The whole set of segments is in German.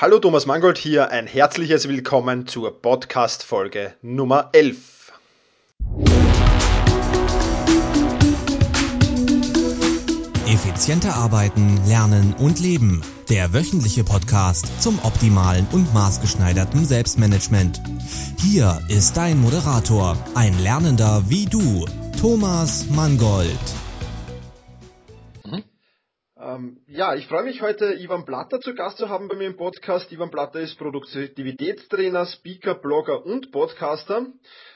Hallo Thomas Mangold hier, ein herzliches Willkommen zur Podcast-Folge Nummer 11. Effizienter arbeiten, lernen und leben. Der wöchentliche Podcast zum optimalen und maßgeschneiderten Selbstmanagement. Hier ist dein Moderator, ein Lernender wie du, Thomas Mangold. Ähm, ja, ich freue mich heute, Ivan Blatter zu Gast zu haben bei mir im Podcast. Ivan Blatter ist Produktivitätstrainer, Speaker, Blogger und Podcaster.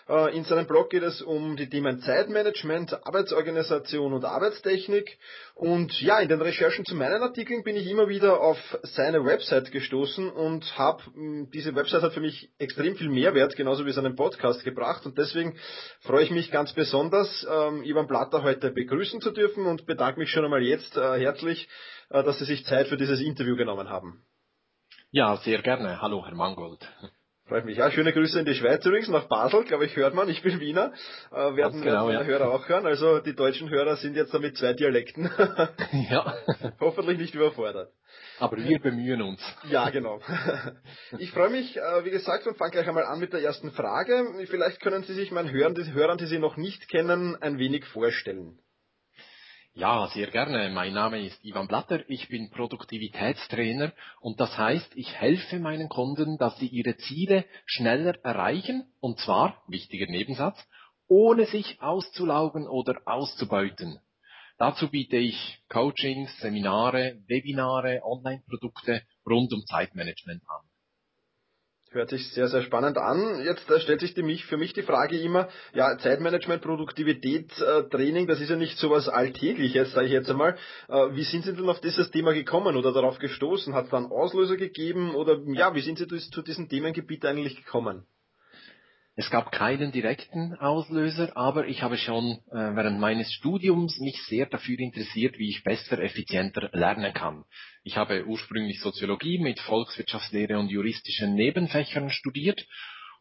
Äh, in seinem Blog geht es um die Themen Zeitmanagement, Arbeitsorganisation und Arbeitstechnik. Und ja, in den Recherchen zu meinen Artikeln bin ich immer wieder auf seine Website gestoßen und habe, hm, diese Website hat für mich extrem viel Mehrwert, genauso wie seinen Podcast gebracht. Und deswegen freue ich mich ganz besonders, ähm, Ivan Blatter heute begrüßen zu dürfen und bedanke mich schon einmal jetzt äh, herzlich, äh, dass Sie sich Zeit für dieses Interview genommen haben. Ja, sehr gerne. Hallo, Herr Mangold. Freut mich. Ja, schöne Grüße in die Schweiz übrigens, nach Basel, glaube ich, hört man. Ich bin Wiener. Äh, werden, genau, werden ja. Hörer auch hören. Also die deutschen Hörer sind jetzt da mit zwei Dialekten. ja. Hoffentlich nicht überfordert. Aber wir bemühen uns. Ja, genau. Ich freue mich, äh, wie gesagt, und fange gleich einmal an mit der ersten Frage. Vielleicht können Sie sich meinen Hörern, die, Hörern, die Sie noch nicht kennen, ein wenig vorstellen. Ja, sehr gerne. Mein Name ist Ivan Blatter. Ich bin Produktivitätstrainer und das heißt, ich helfe meinen Kunden, dass sie ihre Ziele schneller erreichen und zwar, wichtiger Nebensatz, ohne sich auszulaugen oder auszubeuten. Dazu biete ich Coachings, Seminare, Webinare, Online-Produkte rund um Zeitmanagement an. Hört sich sehr, sehr spannend an. Jetzt äh, stellt sich die, für mich die Frage immer, ja, Zeitmanagement, Produktivität, äh, Training, das ist ja nicht so was Alltägliches, sage ich jetzt einmal. Äh, wie sind Sie denn auf dieses Thema gekommen oder darauf gestoßen? Hat es da einen Auslöser gegeben oder ja, wie sind Sie zu diesem Themengebiet eigentlich gekommen? Es gab keinen direkten Auslöser, aber ich habe schon äh, während meines Studiums mich sehr dafür interessiert, wie ich besser, effizienter lernen kann. Ich habe ursprünglich Soziologie mit Volkswirtschaftslehre und juristischen Nebenfächern studiert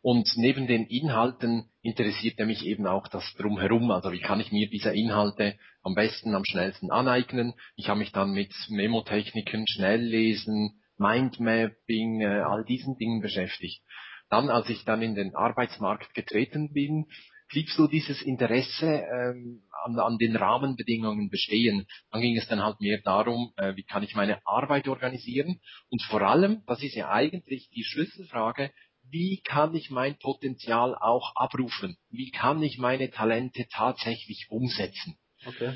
und neben den Inhalten interessierte mich eben auch das Drumherum. Also wie kann ich mir diese Inhalte am besten, am schnellsten aneignen? Ich habe mich dann mit Memotechniken, Schnelllesen, Mindmapping, äh, all diesen Dingen beschäftigt. Dann, als ich dann in den Arbeitsmarkt getreten bin, blieb so dieses Interesse ähm, an, an den Rahmenbedingungen bestehen. Dann ging es dann halt mehr darum, äh, wie kann ich meine Arbeit organisieren und vor allem, das ist ja eigentlich die Schlüsselfrage, wie kann ich mein Potenzial auch abrufen? Wie kann ich meine Talente tatsächlich umsetzen? Okay.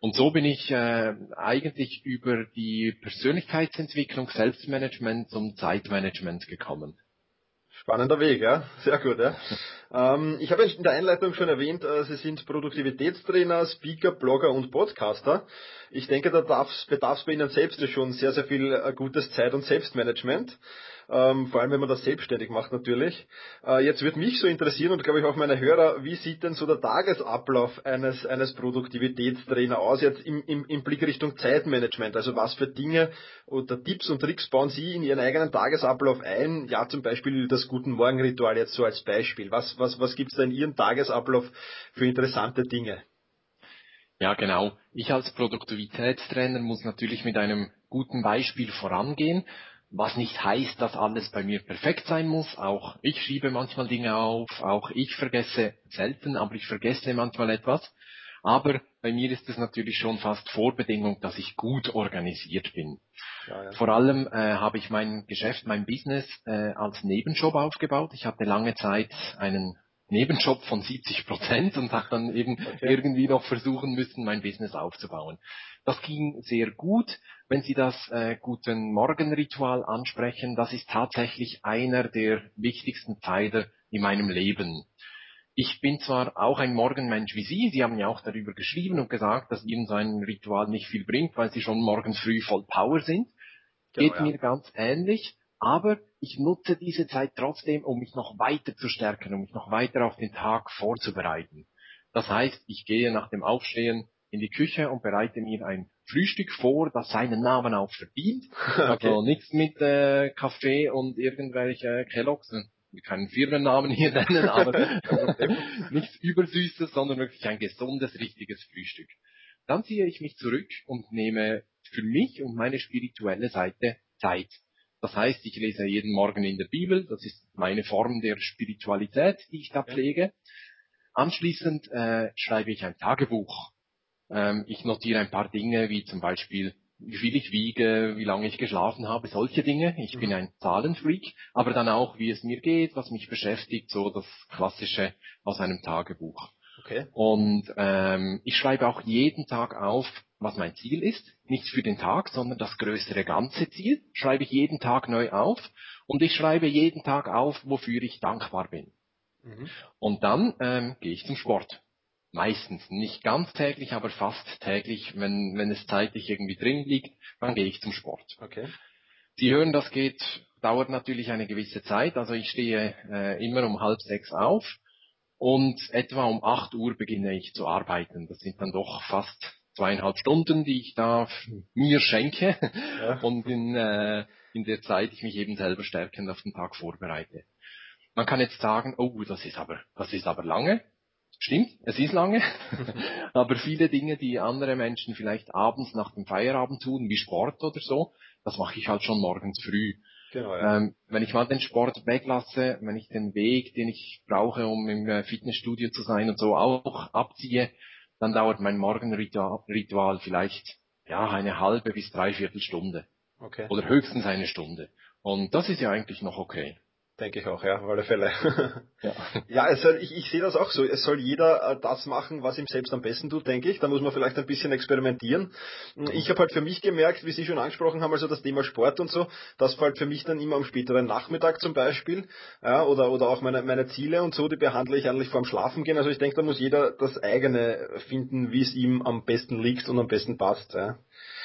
Und so bin ich äh, eigentlich über die Persönlichkeitsentwicklung, Selbstmanagement zum Zeitmanagement gekommen. Spannender Weg, ja. Sehr gut, ja. Ähm, ich habe in der Einleitung schon erwähnt, äh, Sie sind Produktivitätstrainer, Speaker, Blogger und Podcaster. Ich denke, da bedarf es bei Ihnen selbst schon sehr, sehr viel äh, gutes Zeit- und Selbstmanagement ähm, vor allem wenn man das selbstständig macht natürlich. Äh, jetzt würde mich so interessieren und glaube ich auch meine Hörer, wie sieht denn so der Tagesablauf eines, eines Produktivitätstrainer aus, jetzt im, im, im Blick Richtung Zeitmanagement? Also was für Dinge oder Tipps und Tricks bauen Sie in Ihren eigenen Tagesablauf ein? Ja, zum Beispiel das Guten Morgen-Ritual jetzt so als Beispiel. Was, was, was gibt es da in Ihrem Tagesablauf für interessante Dinge? Ja, genau. Ich als Produktivitätstrainer muss natürlich mit einem guten Beispiel vorangehen was nicht heißt, dass alles bei mir perfekt sein muss. Auch ich schiebe manchmal Dinge auf, auch ich vergesse selten, aber ich vergesse manchmal etwas. Aber bei mir ist es natürlich schon fast Vorbedingung, dass ich gut organisiert bin. Ja, ja. Vor allem äh, habe ich mein Geschäft, mein Business äh, als Nebenjob aufgebaut. Ich hatte lange Zeit einen Nebenjob von 70 Prozent und habe dann eben okay. irgendwie noch versuchen müssen, mein Business aufzubauen. Das ging sehr gut. Wenn Sie das äh, Guten Morgen-Ritual ansprechen, das ist tatsächlich einer der wichtigsten Pfeiler in meinem Leben. Ich bin zwar auch ein Morgenmensch wie Sie, Sie haben ja auch darüber geschrieben und gesagt, dass Ihnen so ein Ritual nicht viel bringt, weil Sie schon morgens früh voll Power sind. Genau, Geht ja. mir ganz ähnlich, aber ich nutze diese Zeit trotzdem, um mich noch weiter zu stärken, um mich noch weiter auf den Tag vorzubereiten. Das heißt, ich gehe nach dem Aufstehen in die Küche und bereite mir ein Frühstück vor, das seinen Namen auch verdient. Okay. Also nichts mit äh, Kaffee und irgendwelche Kelloggs, wir können Firmennamen hier nennen, aber nichts Übersüßes, sondern wirklich ein gesundes, richtiges Frühstück. Dann ziehe ich mich zurück und nehme für mich und meine spirituelle Seite Zeit. Das heißt, ich lese jeden Morgen in der Bibel. Das ist meine Form der Spiritualität, die ich da pflege. Anschließend äh, schreibe ich ein Tagebuch. Ähm, ich notiere ein paar Dinge, wie zum Beispiel, wie viel ich wiege, wie lange ich geschlafen habe, solche Dinge. Ich mhm. bin ein Zahlenfreak, aber dann auch, wie es mir geht, was mich beschäftigt, so das Klassische aus einem Tagebuch. Okay. Und ähm, ich schreibe auch jeden Tag auf, was mein Ziel ist. Nicht für den Tag, sondern das größere ganze Ziel schreibe ich jeden Tag neu auf. Und ich schreibe jeden Tag auf, wofür ich dankbar bin. Mhm. Und dann ähm, gehe ich zum Sport. Meistens, nicht ganz täglich, aber fast täglich, wenn, wenn es zeitlich irgendwie drin liegt, dann gehe ich zum Sport. Okay. Sie hören, das geht, dauert natürlich eine gewisse Zeit. Also ich stehe äh, immer um halb sechs auf und etwa um acht Uhr beginne ich zu arbeiten. Das sind dann doch fast zweieinhalb Stunden, die ich da mir schenke ja. und in, äh, in der Zeit ich mich eben selber stärkend auf den Tag vorbereite. Man kann jetzt sagen, oh, das ist aber, das ist aber lange. Stimmt, es ist lange. aber viele Dinge, die andere Menschen vielleicht abends nach dem Feierabend tun, wie Sport oder so, das mache ich halt schon morgens früh. Genau, ja. ähm, wenn ich mal den Sport weglasse, wenn ich den Weg, den ich brauche, um im äh, Fitnessstudio zu sein und so auch abziehe, dann dauert mein Morgenritual vielleicht ja eine halbe bis dreiviertel Stunde. Okay. Oder höchstens eine Stunde. Und das ist ja eigentlich noch okay. Denke ich auch, ja, auf alle Fälle. ja, ja es soll, ich, ich sehe das auch so. Es soll jeder äh, das machen, was ihm selbst am besten tut, denke ich. Da muss man vielleicht ein bisschen experimentieren. Ich habe halt für mich gemerkt, wie Sie schon angesprochen haben, also das Thema Sport und so, das fällt für mich dann immer am späteren Nachmittag zum Beispiel. Ja, oder, oder auch meine, meine Ziele und so, die behandle ich eigentlich vorm Schlafen gehen. Also ich denke, da muss jeder das eigene finden, wie es ihm am besten liegt und am besten passt. Ja.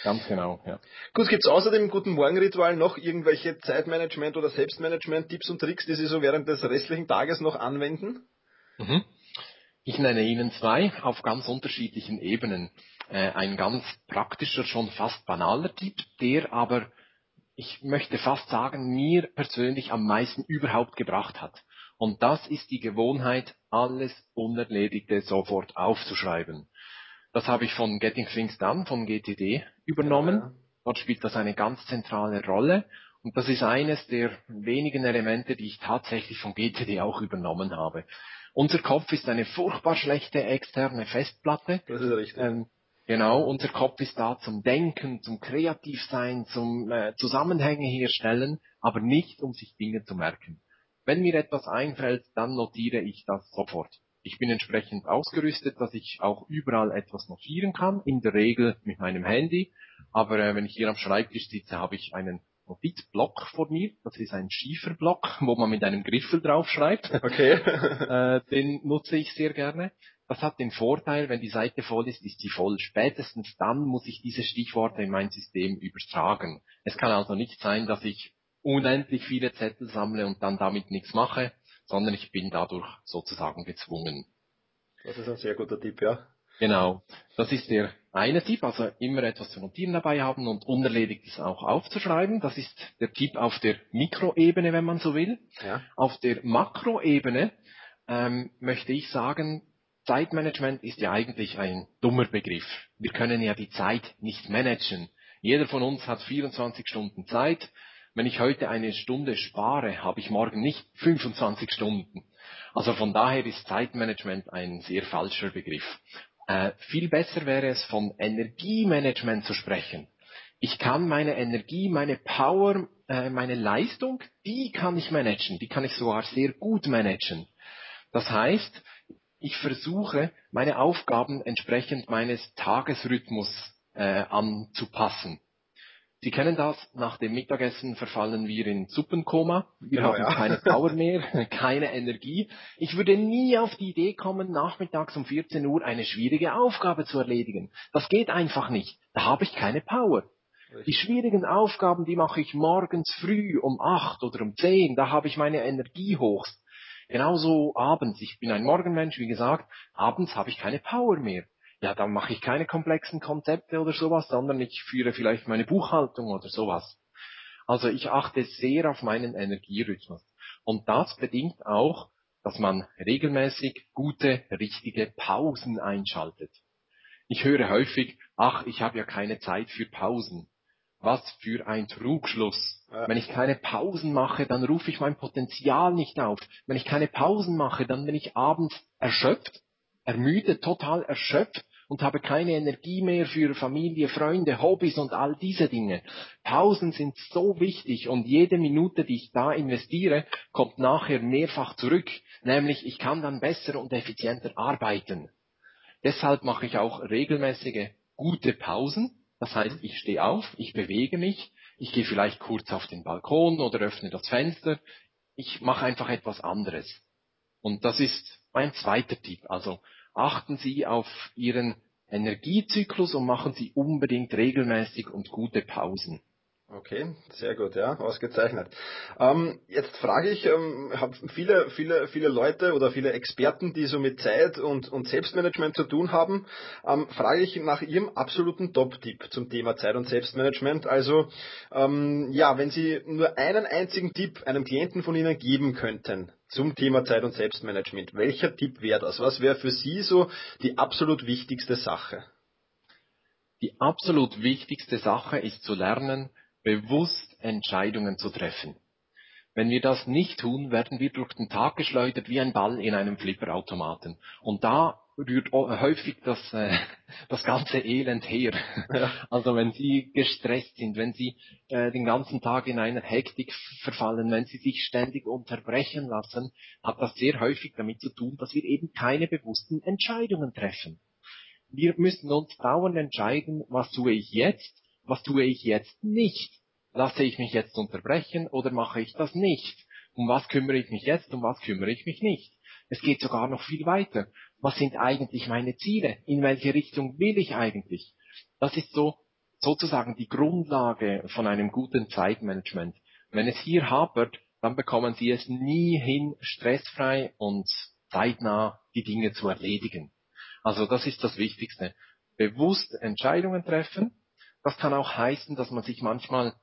Ganz genau, ja. Gut, gibt es außer dem guten Morgenritual noch irgendwelche Zeitmanagement- oder Selbstmanagement-Tipps und Tricks, die Sie so während des restlichen Tages noch anwenden? Mhm. Ich nenne Ihnen zwei auf ganz unterschiedlichen Ebenen. Äh, ein ganz praktischer, schon fast banaler Tipp, der aber, ich möchte fast sagen, mir persönlich am meisten überhaupt gebracht hat. Und das ist die Gewohnheit, alles Unerledigte sofort aufzuschreiben. Das habe ich von Getting Things Done, von GTD übernommen. Ja. Dort spielt das eine ganz zentrale Rolle. Und das ist eines der wenigen Elemente, die ich tatsächlich von GTD auch übernommen habe. Unser Kopf ist eine furchtbar schlechte externe Festplatte. Das ist richtig. Ähm, genau, unser Kopf ist da zum Denken, zum Kreativsein, zum äh, Zusammenhänge herstellen, aber nicht, um sich Dinge zu merken. Wenn mir etwas einfällt, dann notiere ich das sofort. Ich bin entsprechend ausgerüstet, dass ich auch überall etwas notieren kann, in der Regel mit meinem Handy. Aber äh, wenn ich hier am Schreibtisch sitze, habe ich einen Notizblock vor mir. Das ist ein Schieferblock, wo man mit einem Griffel draufschreibt. Okay. äh, den nutze ich sehr gerne. Das hat den Vorteil, wenn die Seite voll ist, ist sie voll. Spätestens dann muss ich diese Stichworte in mein System übertragen. Es kann also nicht sein, dass ich unendlich viele Zettel sammle und dann damit nichts mache, sondern ich bin dadurch sozusagen gezwungen. Das ist ein sehr guter Tipp, ja. Genau. Das ist der eine Tipp, also immer etwas zu notieren dabei haben und Unerledigtes auch aufzuschreiben. Das ist der Tipp auf der Mikroebene, wenn man so will. Ja. Auf der Makroebene ähm, möchte ich sagen, Zeitmanagement ist ja eigentlich ein dummer Begriff. Wir können ja die Zeit nicht managen. Jeder von uns hat 24 Stunden Zeit. Wenn ich heute eine Stunde spare, habe ich morgen nicht 25 Stunden. Also von daher ist Zeitmanagement ein sehr falscher Begriff. Äh, viel besser wäre es, von Energiemanagement zu sprechen. Ich kann meine Energie, meine Power, äh, meine Leistung, die kann ich managen. Die kann ich sogar sehr gut managen. Das heißt, ich versuche, meine Aufgaben entsprechend meines Tagesrhythmus äh, anzupassen. Sie kennen das, nach dem Mittagessen verfallen wir in Suppenkoma. Wir genau, haben ja. keine Power mehr, keine Energie. Ich würde nie auf die Idee kommen, nachmittags um 14 Uhr eine schwierige Aufgabe zu erledigen. Das geht einfach nicht. Da habe ich keine Power. Die schwierigen Aufgaben, die mache ich morgens früh um 8 oder um 10. Da habe ich meine Energie hochst. Genauso abends. Ich bin ein Morgenmensch, wie gesagt. Abends habe ich keine Power mehr ja, dann mache ich keine komplexen Konzepte oder sowas, sondern ich führe vielleicht meine Buchhaltung oder sowas. Also ich achte sehr auf meinen Energierhythmus. Und das bedingt auch, dass man regelmäßig gute, richtige Pausen einschaltet. Ich höre häufig, ach, ich habe ja keine Zeit für Pausen. Was für ein Trugschluss. Wenn ich keine Pausen mache, dann rufe ich mein Potenzial nicht auf. Wenn ich keine Pausen mache, dann bin ich abends erschöpft, ermüdet, total erschöpft und habe keine Energie mehr für Familie, Freunde, Hobbys und all diese Dinge. Pausen sind so wichtig und jede Minute, die ich da investiere, kommt nachher mehrfach zurück, nämlich ich kann dann besser und effizienter arbeiten. Deshalb mache ich auch regelmäßige gute Pausen. Das heißt, ich stehe auf, ich bewege mich, ich gehe vielleicht kurz auf den Balkon oder öffne das Fenster. Ich mache einfach etwas anderes. Und das ist mein zweiter Tipp. Also achten Sie auf Ihren Energiezyklus und machen Sie unbedingt regelmäßig und gute Pausen. Okay, sehr gut, ja, ausgezeichnet. Ähm, jetzt frage ich, ähm, habe viele, viele, viele Leute oder viele Experten, die so mit Zeit und, und Selbstmanagement zu tun haben, ähm, frage ich nach ihrem absoluten Top-Tipp zum Thema Zeit und Selbstmanagement. Also, ähm, ja, wenn Sie nur einen einzigen Tipp einem Klienten von Ihnen geben könnten zum Thema Zeit und Selbstmanagement, welcher Tipp wäre das? Was wäre für Sie so die absolut wichtigste Sache? Die absolut wichtigste Sache ist zu lernen, bewusst Entscheidungen zu treffen. Wenn wir das nicht tun, werden wir durch den Tag geschleudert wie ein Ball in einem Flipperautomaten. Und da rührt häufig das, äh, das ganze Elend her. Ja. Also wenn Sie gestresst sind, wenn Sie äh, den ganzen Tag in einer Hektik verfallen, wenn Sie sich ständig unterbrechen lassen, hat das sehr häufig damit zu tun, dass wir eben keine bewussten Entscheidungen treffen. Wir müssen uns dauernd entscheiden, was tue ich jetzt was tue ich jetzt nicht? Lasse ich mich jetzt unterbrechen oder mache ich das nicht? Um was kümmere ich mich jetzt, um was kümmere ich mich nicht? Es geht sogar noch viel weiter. Was sind eigentlich meine Ziele? In welche Richtung will ich eigentlich? Das ist so sozusagen die Grundlage von einem guten Zeitmanagement. Wenn es hier hapert, dann bekommen Sie es nie hin, stressfrei und zeitnah die Dinge zu erledigen. Also das ist das Wichtigste. Bewusst Entscheidungen treffen, das kann auch heißen, dass man sich manchmal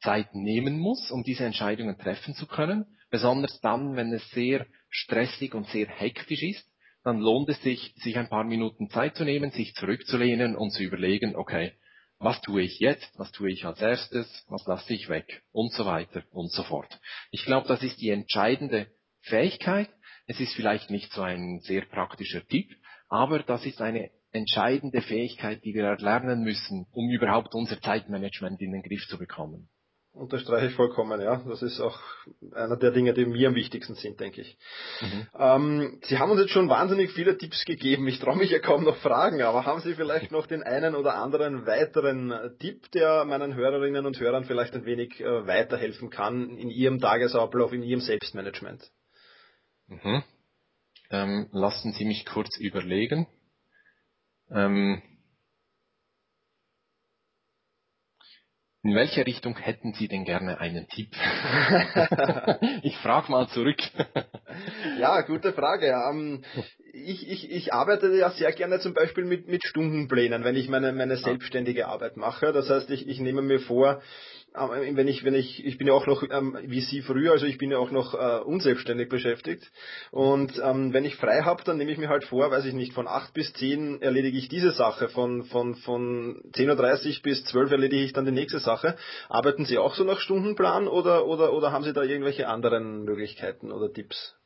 Zeit nehmen muss, um diese Entscheidungen treffen zu können. Besonders dann, wenn es sehr stressig und sehr hektisch ist, dann lohnt es sich, sich ein paar Minuten Zeit zu nehmen, sich zurückzulehnen und zu überlegen, okay, was tue ich jetzt, was tue ich als erstes, was lasse ich weg und so weiter und so fort. Ich glaube, das ist die entscheidende Fähigkeit. Es ist vielleicht nicht so ein sehr praktischer Tipp, aber das ist eine entscheidende Fähigkeit, die wir erlernen müssen, um überhaupt unser Zeitmanagement in den Griff zu bekommen. Unterstreiche ich vollkommen, ja. Das ist auch einer der Dinge, die mir am wichtigsten sind, denke ich. Mhm. Ähm, Sie haben uns jetzt schon wahnsinnig viele Tipps gegeben. Ich traue mich ja kaum noch fragen, aber haben Sie vielleicht noch den einen oder anderen weiteren Tipp, der meinen Hörerinnen und Hörern vielleicht ein wenig äh, weiterhelfen kann in Ihrem Tagesablauf, in Ihrem Selbstmanagement? Mhm. Ähm, lassen Sie mich kurz überlegen. Ähm, in welche Richtung hätten Sie denn gerne einen Tipp? ich frage mal zurück. ja, gute Frage. Ähm, ich, ich, ich arbeite ja sehr gerne zum Beispiel mit, mit Stundenplänen, wenn ich meine, meine selbstständige Arbeit mache. Das heißt, ich, ich nehme mir vor, wenn ich, wenn ich, ich bin ja auch noch ähm, wie Sie früher, also ich bin ja auch noch äh, unselbstständig beschäftigt. Und ähm, wenn ich frei habe, dann nehme ich mir halt vor, weiß ich nicht, von acht bis zehn erledige ich diese Sache, von, von, von 10.30 Uhr bis zwölf erledige ich dann die nächste Sache. Arbeiten Sie auch so nach Stundenplan oder, oder, oder haben Sie da irgendwelche anderen Möglichkeiten oder Tipps?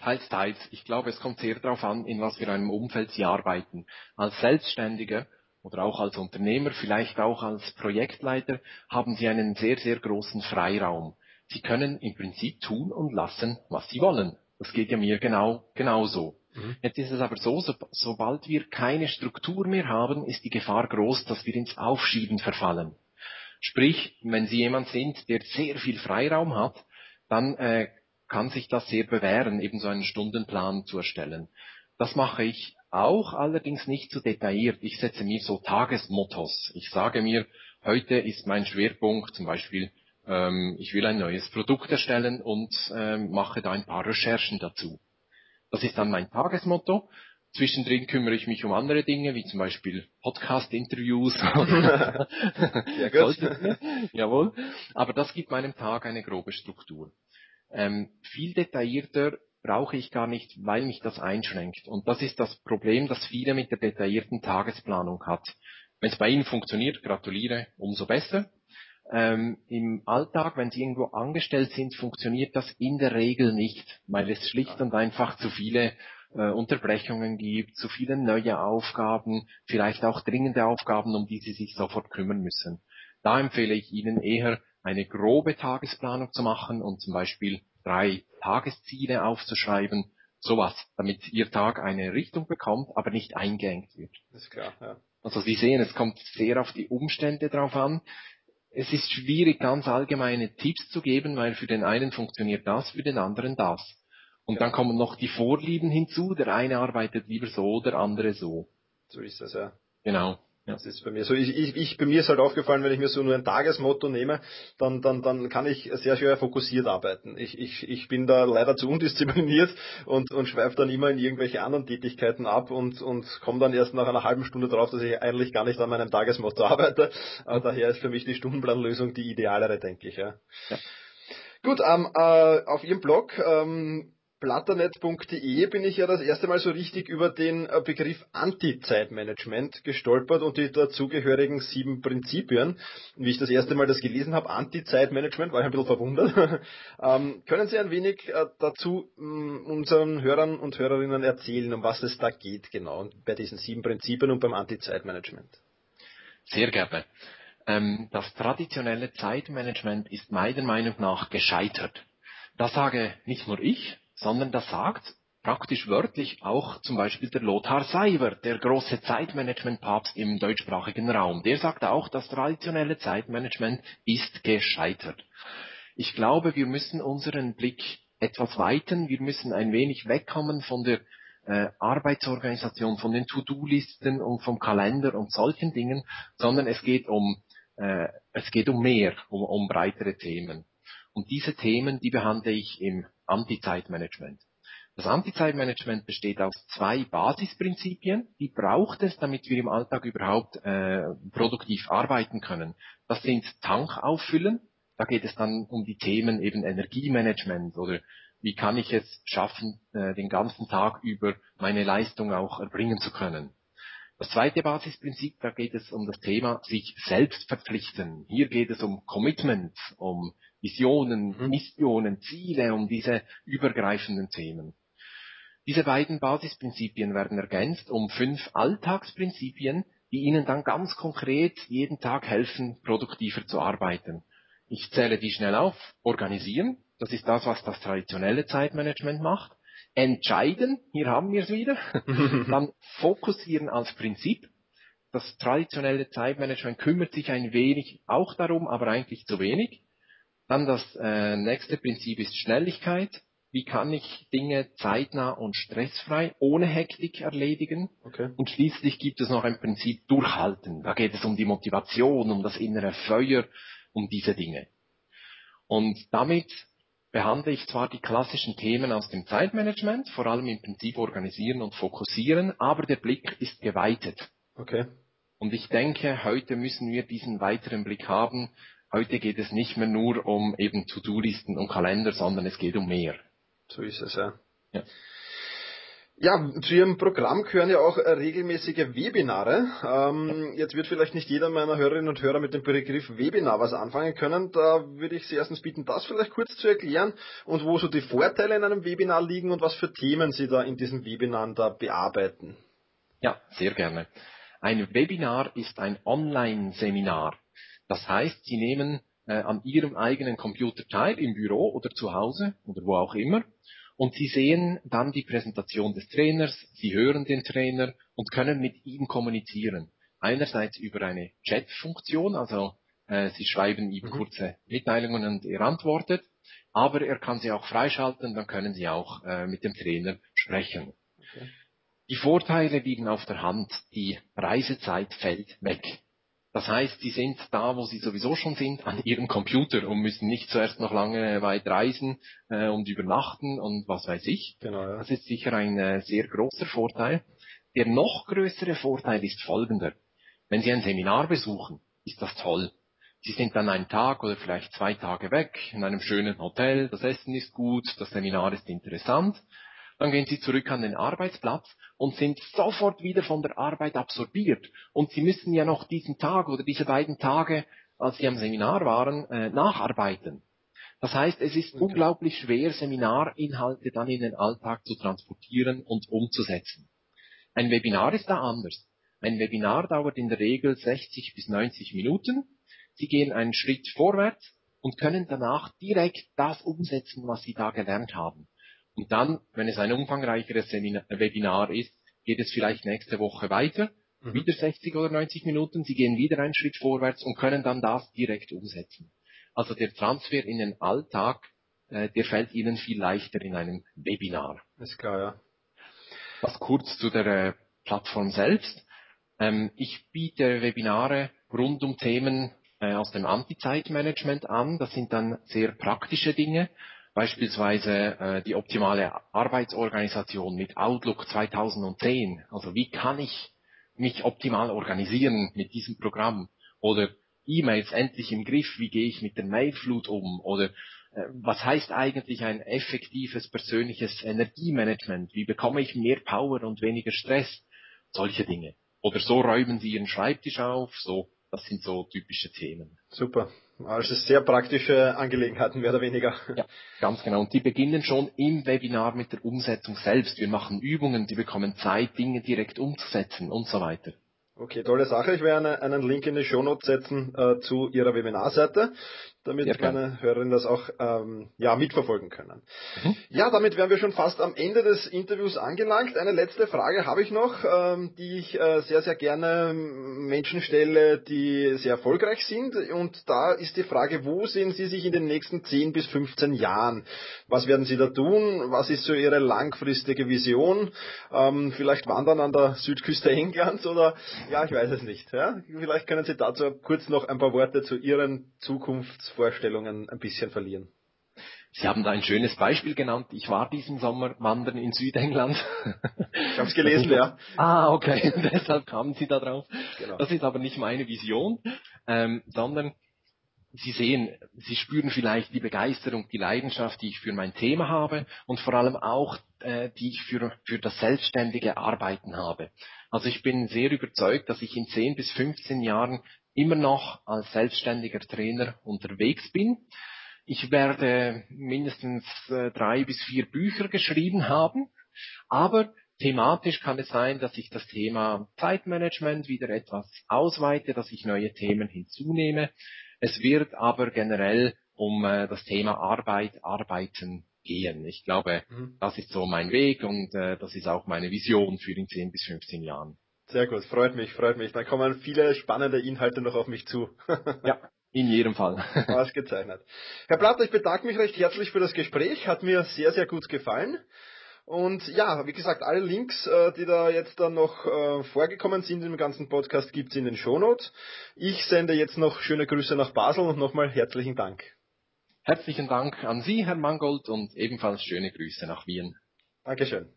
Teils, teils. Ich glaube, es kommt sehr darauf an, in was für einem Umfeld Sie arbeiten. Als Selbstständiger oder auch als Unternehmer, vielleicht auch als Projektleiter, haben Sie einen sehr, sehr großen Freiraum. Sie können im Prinzip tun und lassen, was Sie wollen. Das geht ja mir genau, genauso. Mhm. Jetzt ist es aber so, so, sobald wir keine Struktur mehr haben, ist die Gefahr groß, dass wir ins Aufschieben verfallen. Sprich, wenn Sie jemand sind, der sehr viel Freiraum hat, dann äh, kann sich das sehr bewähren, eben so einen Stundenplan zu erstellen. Das mache ich auch, allerdings nicht so detailliert. Ich setze mir so Tagesmottos. Ich sage mir, heute ist mein Schwerpunkt zum Beispiel, ähm, ich will ein neues Produkt erstellen und ähm, mache da ein paar Recherchen dazu. Das ist dann mein Tagesmotto. Zwischendrin kümmere ich mich um andere Dinge, wie zum Beispiel Podcast-Interviews. Jawohl. Aber das gibt meinem Tag eine grobe Struktur. Ähm, viel detaillierter brauche ich gar nicht, weil mich das einschränkt. Und das ist das Problem, das viele mit der detaillierten Tagesplanung hat. Wenn es bei Ihnen funktioniert, gratuliere, umso besser. Ähm, Im Alltag, wenn Sie irgendwo angestellt sind, funktioniert das in der Regel nicht, weil es schlicht und einfach zu viele äh, Unterbrechungen gibt, zu viele neue Aufgaben, vielleicht auch dringende Aufgaben, um die Sie sich sofort kümmern müssen. Da empfehle ich Ihnen eher eine grobe Tagesplanung zu machen und zum Beispiel drei Tagesziele aufzuschreiben, sowas, damit Ihr Tag eine Richtung bekommt, aber nicht eingeengt wird. Das ist klar, ja. Also Sie sehen, es kommt sehr auf die Umstände drauf an. Es ist schwierig, ganz allgemeine Tipps zu geben, weil für den einen funktioniert das, für den anderen das. Und dann kommen noch die Vorlieben hinzu. Der eine arbeitet lieber so, der andere so. So ist das, ja. Genau. Ja. Das ist bei mir so. Ich, ich, ich, bei mir ist halt aufgefallen, wenn ich mir so nur ein Tagesmotto nehme, dann, dann, dann kann ich sehr schwer fokussiert arbeiten. Ich, ich, ich bin da leider zu undiszipliniert und, und schweife dann immer in irgendwelche anderen Tätigkeiten ab und, und komme dann erst nach einer halben Stunde drauf, dass ich eigentlich gar nicht an meinem Tagesmotto arbeite. Aber daher ist für mich die Stundenplanlösung die idealere, denke ich. Ja. ja. Gut, ähm, äh, auf Ihrem Blog ähm, Platternet.de bin ich ja das erste Mal so richtig über den äh, Begriff Anti-Zeitmanagement gestolpert und die dazugehörigen sieben Prinzipien. Wie ich das erste Mal das gelesen habe, Anti-Zeitmanagement, war ich ein bisschen verwundert. ähm, können Sie ein wenig äh, dazu mm, unseren Hörern und Hörerinnen erzählen, um was es da geht genau bei diesen sieben Prinzipien und beim Anti-Zeitmanagement? Sehr gerne. Ähm, das traditionelle Zeitmanagement ist meiner Meinung nach gescheitert. Das sage nicht nur ich, sondern das sagt praktisch wörtlich auch zum Beispiel der Lothar Seiber, der große Zeitmanagement-Papst im deutschsprachigen Raum. Der sagt auch, das traditionelle Zeitmanagement ist gescheitert. Ich glaube, wir müssen unseren Blick etwas weiten. Wir müssen ein wenig wegkommen von der äh, Arbeitsorganisation, von den To-Do-Listen und vom Kalender und solchen Dingen, sondern es geht um, äh, es geht um mehr, um, um breitere Themen. Und diese Themen, die behandle ich im Anti-Zeitmanagement. Das Anti-Zeitmanagement besteht aus zwei Basisprinzipien, die braucht es, damit wir im Alltag überhaupt äh, produktiv arbeiten können. Das sind Tank auffüllen, da geht es dann um die Themen eben Energiemanagement oder wie kann ich es schaffen, äh, den ganzen Tag über meine Leistung auch erbringen zu können. Das zweite Basisprinzip, da geht es um das Thema sich selbst verpflichten. Hier geht es um Commitment, um Visionen, mhm. Missionen, Ziele, um diese übergreifenden Themen. Diese beiden Basisprinzipien werden ergänzt um fünf Alltagsprinzipien, die Ihnen dann ganz konkret jeden Tag helfen, produktiver zu arbeiten. Ich zähle die schnell auf. Organisieren, das ist das, was das traditionelle Zeitmanagement macht. Entscheiden, hier haben wir es wieder. dann fokussieren als Prinzip. Das traditionelle Zeitmanagement kümmert sich ein wenig auch darum, aber eigentlich zu wenig. Dann das äh, nächste Prinzip ist Schnelligkeit. Wie kann ich Dinge zeitnah und stressfrei ohne Hektik erledigen? Okay. Und schließlich gibt es noch ein Prinzip Durchhalten. Da geht es um die Motivation, um das innere Feuer, um diese Dinge. Und damit behandle ich zwar die klassischen Themen aus dem Zeitmanagement, vor allem im Prinzip organisieren und fokussieren, aber der Blick ist geweitet. Okay. Und ich denke, heute müssen wir diesen weiteren Blick haben, Heute geht es nicht mehr nur um eben To-Do-Listen und Kalender, sondern es geht um mehr. So ist es, ja. ja. Ja, zu Ihrem Programm gehören ja auch äh, regelmäßige Webinare. Ähm, jetzt wird vielleicht nicht jeder meiner Hörerinnen und Hörer mit dem Begriff Webinar was anfangen können. Da würde ich Sie erstens bitten, das vielleicht kurz zu erklären und wo so die Vorteile in einem Webinar liegen und was für Themen Sie da in diesen Webinaren da bearbeiten. Ja, sehr gerne. Ein Webinar ist ein Online-Seminar. Das heißt, Sie nehmen äh, an Ihrem eigenen Computer teil, im Büro oder zu Hause oder wo auch immer. Und Sie sehen dann die Präsentation des Trainers, Sie hören den Trainer und können mit ihm kommunizieren. Einerseits über eine Chat-Funktion, also äh, Sie schreiben ihm mhm. kurze Mitteilungen und er antwortet, aber er kann sie auch freischalten, dann können Sie auch äh, mit dem Trainer sprechen. Okay. Die Vorteile liegen auf der Hand, die Reisezeit fällt weg. Das heißt, Sie sind da, wo Sie sowieso schon sind, an Ihrem Computer und müssen nicht zuerst noch lange weit reisen äh, und übernachten und was weiß ich. Genau, ja. Das ist sicher ein äh, sehr großer Vorteil. Der noch größere Vorteil ist folgender. Wenn Sie ein Seminar besuchen, ist das toll. Sie sind dann einen Tag oder vielleicht zwei Tage weg in einem schönen Hotel, das Essen ist gut, das Seminar ist interessant. Dann gehen Sie zurück an den Arbeitsplatz und sind sofort wieder von der Arbeit absorbiert. Und Sie müssen ja noch diesen Tag oder diese beiden Tage, als Sie am Seminar waren, äh, nacharbeiten. Das heißt, es ist okay. unglaublich schwer, Seminarinhalte dann in den Alltag zu transportieren und umzusetzen. Ein Webinar ist da anders. Ein Webinar dauert in der Regel 60 bis 90 Minuten. Sie gehen einen Schritt vorwärts und können danach direkt das umsetzen, was Sie da gelernt haben. Und dann, wenn es ein umfangreicheres Seminar, Webinar ist, geht es vielleicht nächste Woche weiter, mhm. wieder 60 oder 90 Minuten, Sie gehen wieder einen Schritt vorwärts und können dann das direkt umsetzen. Also der Transfer in den Alltag, äh, der fällt Ihnen viel leichter in einem Webinar. Ist klar, ja. Was kurz zu der äh, Plattform selbst. Ähm, ich biete Webinare rund um Themen äh, aus dem Anti-Zeitmanagement an. Das sind dann sehr praktische Dinge, beispielsweise äh, die optimale Arbeitsorganisation mit Outlook 2010. Also wie kann ich mich optimal organisieren mit diesem Programm? Oder E-Mails endlich im Griff, wie gehe ich mit der Mailflut um? Oder äh, was heißt eigentlich ein effektives persönliches Energiemanagement? Wie bekomme ich mehr Power und weniger Stress? Solche Dinge. Oder so räumen Sie Ihren Schreibtisch auf, so das sind so typische Themen. Super. Also sehr praktische Angelegenheiten, mehr oder weniger. Ja, ganz genau. Und die beginnen schon im Webinar mit der Umsetzung selbst. Wir machen Übungen, die bekommen Zeit, Dinge direkt umzusetzen und so weiter. Okay, tolle Sache. Ich werde einen Link in die Show Notes setzen äh, zu Ihrer Webinarseite damit ja, meine Hörerinnen das auch ähm, ja, mitverfolgen können. Mhm. Ja, damit wären wir schon fast am Ende des Interviews angelangt. Eine letzte Frage habe ich noch, ähm, die ich äh, sehr, sehr gerne Menschen stelle, die sehr erfolgreich sind. Und da ist die Frage, wo sehen Sie sich in den nächsten 10 bis 15 Jahren? Was werden Sie da tun? Was ist so Ihre langfristige Vision? Ähm, vielleicht wandern an der Südküste Englands oder ja, ich weiß es nicht. Ja? Vielleicht können Sie dazu kurz noch ein paar Worte zu Ihren Zukunfts Vorstellungen ein bisschen verlieren. Sie haben da ein schönes Beispiel genannt. Ich war diesen Sommer wandern in Südengland. Ich habe es gelesen, ja. Ah, okay. Deshalb kamen Sie da drauf. Genau. Das ist aber nicht meine Vision, ähm, sondern Sie sehen, Sie spüren vielleicht die Begeisterung, die Leidenschaft, die ich für mein Thema habe und vor allem auch, äh, die ich für, für das selbstständige Arbeiten habe. Also ich bin sehr überzeugt, dass ich in 10 bis 15 Jahren immer noch als selbstständiger Trainer unterwegs bin. Ich werde mindestens äh, drei bis vier Bücher geschrieben haben, aber thematisch kann es sein, dass ich das Thema Zeitmanagement wieder etwas ausweite, dass ich neue Themen hinzunehme. Es wird aber generell um äh, das Thema Arbeit, Arbeiten gehen. Ich glaube, mhm. das ist so mein Weg und äh, das ist auch meine Vision für in 10 bis 15 Jahren. Sehr gut, freut mich, freut mich. Da kommen viele spannende Inhalte noch auf mich zu. ja, in jedem Fall. Ausgezeichnet. Herr Platter, ich bedanke mich recht herzlich für das Gespräch. Hat mir sehr, sehr gut gefallen. Und ja, wie gesagt, alle Links, äh, die da jetzt dann noch äh, vorgekommen sind im ganzen Podcast, gibt's in den Shownotes. Ich sende jetzt noch schöne Grüße nach Basel und nochmal herzlichen Dank. Herzlichen Dank an Sie, Herr Mangold, und ebenfalls schöne Grüße nach Wien. Dankeschön.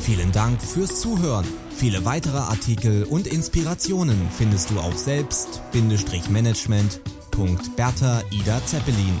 Vielen Dank fürs Zuhören. Viele weitere Artikel und Inspirationen findest du auf selbst-management.bertha Ida Zeppelin.